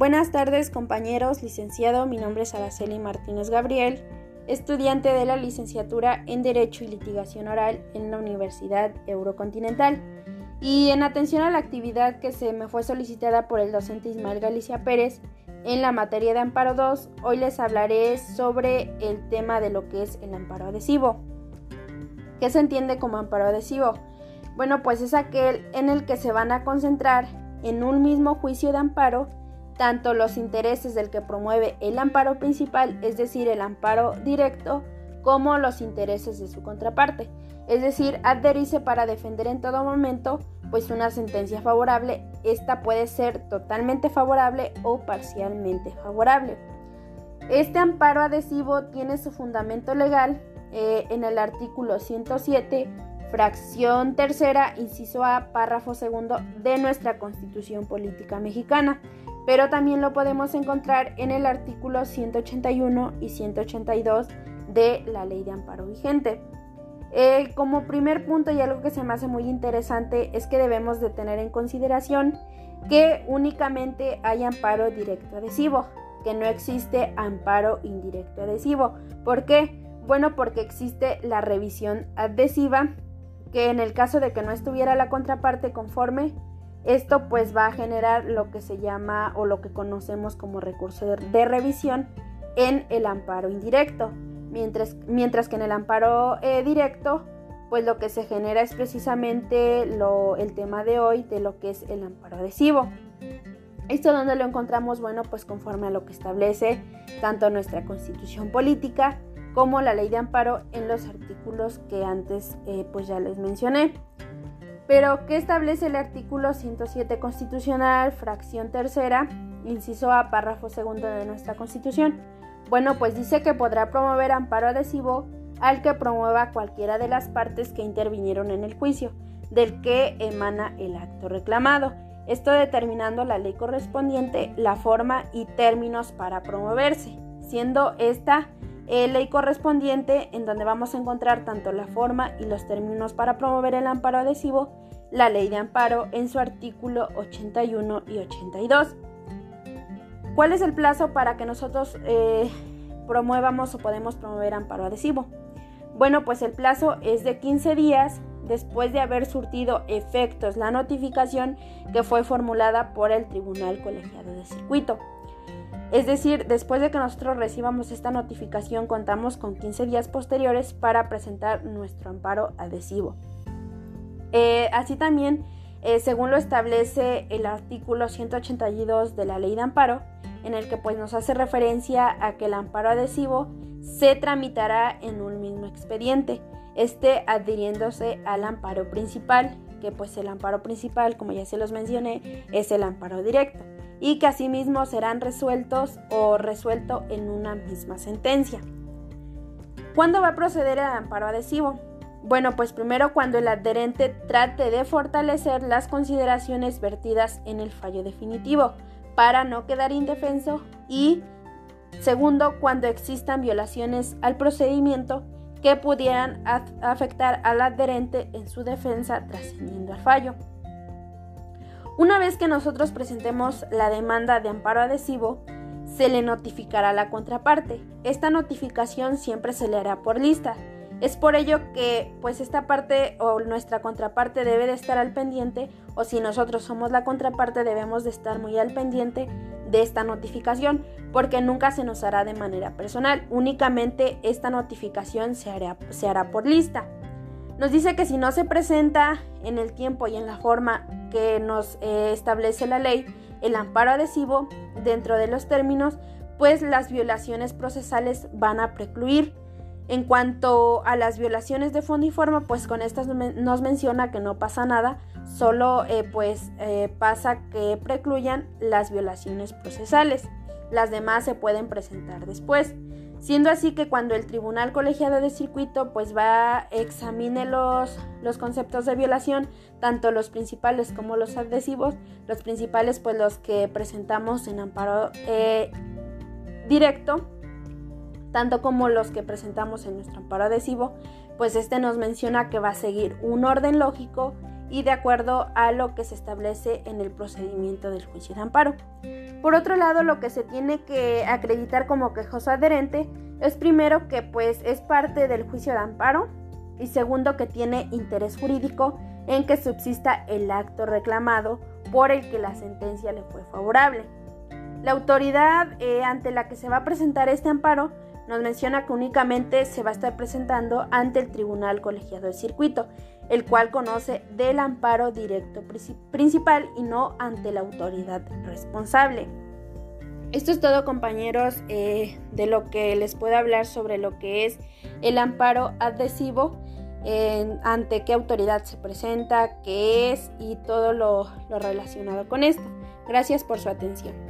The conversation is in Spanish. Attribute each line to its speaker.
Speaker 1: Buenas tardes compañeros, licenciado, mi nombre es Araceli Martínez Gabriel, estudiante de la licenciatura en Derecho y Litigación Oral en la Universidad Eurocontinental. Y en atención a la actividad que se me fue solicitada por el docente Ismael Galicia Pérez en la materia de amparo 2, hoy les hablaré sobre el tema de lo que es el amparo adhesivo. ¿Qué se entiende como amparo adhesivo? Bueno, pues es aquel en el que se van a concentrar en un mismo juicio de amparo tanto los intereses del que promueve el amparo principal, es decir, el amparo directo, como los intereses de su contraparte, es decir, adherirse para defender en todo momento pues una sentencia favorable, esta puede ser totalmente favorable o parcialmente favorable. Este amparo adhesivo tiene su fundamento legal eh, en el artículo 107, fracción tercera, inciso A, párrafo segundo de nuestra Constitución Política Mexicana pero también lo podemos encontrar en el artículo 181 y 182 de la ley de amparo vigente. Eh, como primer punto y algo que se me hace muy interesante es que debemos de tener en consideración que únicamente hay amparo directo adhesivo, que no existe amparo indirecto adhesivo. ¿Por qué? Bueno, porque existe la revisión adhesiva, que en el caso de que no estuviera la contraparte conforme, esto pues va a generar lo que se llama o lo que conocemos como recurso de, revisión en el amparo indirecto, mientras, mientras que en el amparo eh, directo pues lo que se genera es precisamente lo, el tema de hoy de lo que es el amparo adhesivo. Esto donde lo encontramos, bueno, pues conforme a lo que establece tanto nuestra constitución política como la ley de amparo en los artículos que antes eh, pues ya les mencioné. Pero, ¿qué establece el artículo 107 constitucional, fracción tercera, inciso A, párrafo segundo de nuestra Constitución? Bueno, pues dice que podrá promover amparo adhesivo al que promueva cualquiera de las partes que intervinieron en el juicio, del que emana el acto reclamado. Esto determinando la ley correspondiente, la forma y términos para promoverse, siendo esta eh, ley correspondiente en donde vamos a encontrar tanto la forma y los términos para promover el amparo adhesivo, la ley de amparo en su artículo 81 y 82. ¿Cuál es el plazo para que nosotros eh, promuevamos o podemos promover amparo adhesivo? Bueno, pues el plazo es de 15 días después de haber surtido efectos la notificación que fue formulada por el Tribunal Colegiado de Circuito. Es decir, después de que nosotros recibamos esta notificación, contamos con 15 días posteriores para presentar nuestro amparo adhesivo. Eh, así también, eh, según lo establece el artículo 182 de la ley de amparo, en el que pues nos hace referencia a que el amparo adhesivo se tramitará en un mismo expediente, este adhiriéndose al amparo principal, que pues el amparo principal, como ya se los mencioné, es el amparo directo y que asimismo serán resueltos o resuelto en una misma sentencia. ¿Cuándo va a proceder el amparo adhesivo? Bueno, pues primero cuando el adherente trate de fortalecer las consideraciones vertidas en el fallo definitivo para no quedar indefenso y segundo cuando existan violaciones al procedimiento que pudieran afectar al adherente en su defensa trascendiendo al fallo. Una vez que nosotros presentemos la demanda de amparo adhesivo, se le notificará a la contraparte. Esta notificación siempre se le hará por lista. Es por ello que pues esta parte o nuestra contraparte debe de estar al pendiente o si nosotros somos la contraparte debemos de estar muy al pendiente de esta notificación porque nunca se nos hará de manera personal, únicamente esta notificación se hará, se hará por lista. Nos dice que si no se presenta en el tiempo y en la forma que nos eh, establece la ley, el amparo adhesivo dentro de los términos, pues las violaciones procesales van a precluir. En cuanto a las violaciones de fondo y forma, pues con estas nos menciona que no pasa nada, solo eh, pues eh, pasa que precluyan las violaciones procesales. Las demás se pueden presentar después. Siendo así que cuando el Tribunal Colegiado de Circuito pues va, examine los, los conceptos de violación, tanto los principales como los adhesivos, los principales pues los que presentamos en amparo eh, directo, tanto como los que presentamos en nuestro amparo adhesivo, pues este nos menciona que va a seguir un orden lógico y de acuerdo a lo que se establece en el procedimiento del juicio de amparo. Por otro lado, lo que se tiene que acreditar como quejoso adherente es primero que pues es parte del juicio de amparo y segundo que tiene interés jurídico en que subsista el acto reclamado por el que la sentencia le fue favorable. La autoridad eh, ante la que se va a presentar este amparo nos menciona que únicamente se va a estar presentando ante el Tribunal Colegiado de Circuito, el cual conoce del amparo directo principal y no ante la autoridad responsable. Esto es todo compañeros eh, de lo que les puedo hablar sobre lo que es el amparo adhesivo, ante qué autoridad se presenta, qué es y todo lo relacionado con esto. Gracias por su atención.